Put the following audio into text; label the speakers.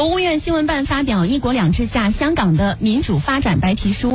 Speaker 1: 国务院新闻办发表一国两制下香港的民主发展白皮书。